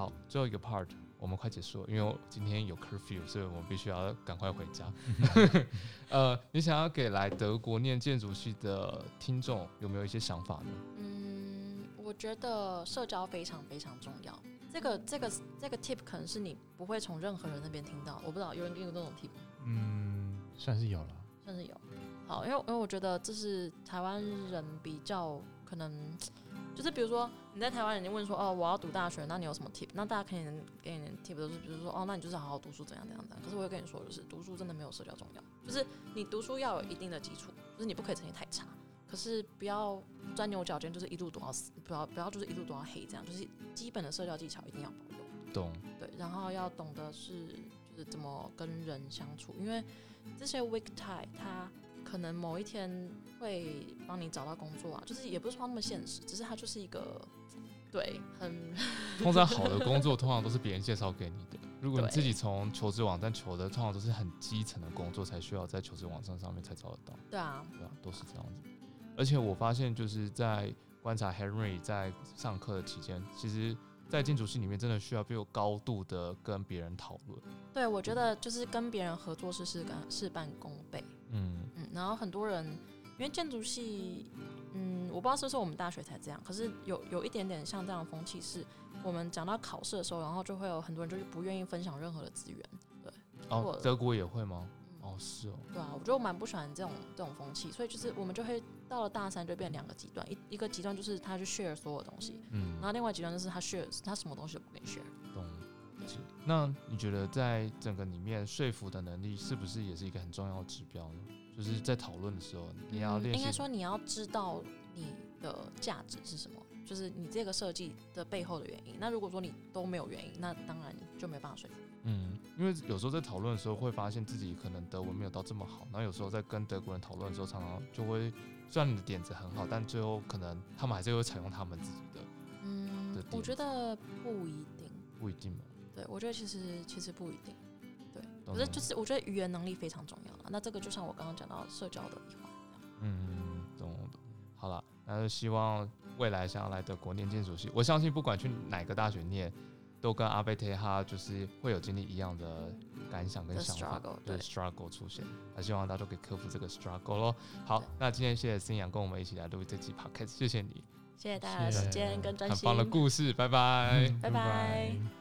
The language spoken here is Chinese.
好，最后一个 part 我们快结束了，因为我今天有 curfew，所以我们必须要赶快回家。呃，你想要给来德国念建筑系的听众有没有一些想法呢？嗯，我觉得社交非常非常重要。这个这个这个 tip 可能是你不会从任何人那边听到，我不知道有人给你这种 tip？嗯，算是有了。算是有。好，因为因为我觉得这是台湾人比较可能，就是比如说你在台湾，人家问说哦我要读大学，那你有什么 tip？那大家肯定给你的 tip 都是比如说哦那你就是好好读书怎样怎样怎样。可是我会跟你说，就是读书真的没有社交重要，就是你读书要有一定的基础，就是你不可以成绩太差，可是不要钻牛角尖，就是一路读到死，不要不要就是一路读到黑这样，就是基本的社交技巧一定要保有。懂，对，然后要懂得是就是怎么跟人相处，因为这些 weak tie 它可能某一天会帮你找到工作啊，就是也不是说那么现实，只是它就是一个对很 通常好的工作通常都是别人介绍给你的。如果你自己从求职网站求的，通常都是很基层的工作，才需要在求职网站上面才找得到，对啊，对啊，都是这样子。而且我发现就是在观察 Henry 在上课的期间，其实，在建筑系里面真的需要被有高度的跟别人讨论。对我觉得就是跟别人合作是事干事半功倍，然后很多人因为建筑系，嗯，我不知道是不是我们大学才这样，可是有有一点点像这样的风气是，我们讲到考试的时候，然后就会有很多人就是不愿意分享任何的资源，对哦，德国也会吗？嗯哦，是哦，对啊，我觉得我蛮不喜欢这种这种风气，所以就是我们就会到了大三就变两个极端，一一个极端就是他去 share 所有东西，嗯然，后另外极端就是他 share 他什么东西都不跟你 share。懂。是那你觉得在整个里面说服的能力是不是也是一个很重要的指标呢？就是在讨论的时候，你要嗯练习。应该说你要知道你的价值是什么，就是你这个设计的背后的原因。那如果说你都没有原因，那当然就没办法说服。嗯，因为有时候在讨论的时候会发现自己可能德文没有到这么好，然后有时候在跟德国人讨论的时候，常常就会虽然你的点子很好，但最后可能他们还是会采用他们自己的，嗯，我觉得不一定。不一定嘛。对，我觉得其实其实不一定。对，懂了可是就是我觉得语言能力非常重要了。那这个就像我刚刚讲到社交的一环。嗯，懂懂。好了，那就希望未来想要来德国念建筑系，我相信不管去哪个大学念，都跟阿贝特哈就是会有经历一样的感想跟想法 struggle，对对 struggle 出现。那希望大家都可以克服这个 struggle 咯。好，那今天谢谢新阳跟我们一起来录这期 podcast，谢谢你，谢谢大家的时间跟专心很棒。的故事，拜拜。嗯 拜拜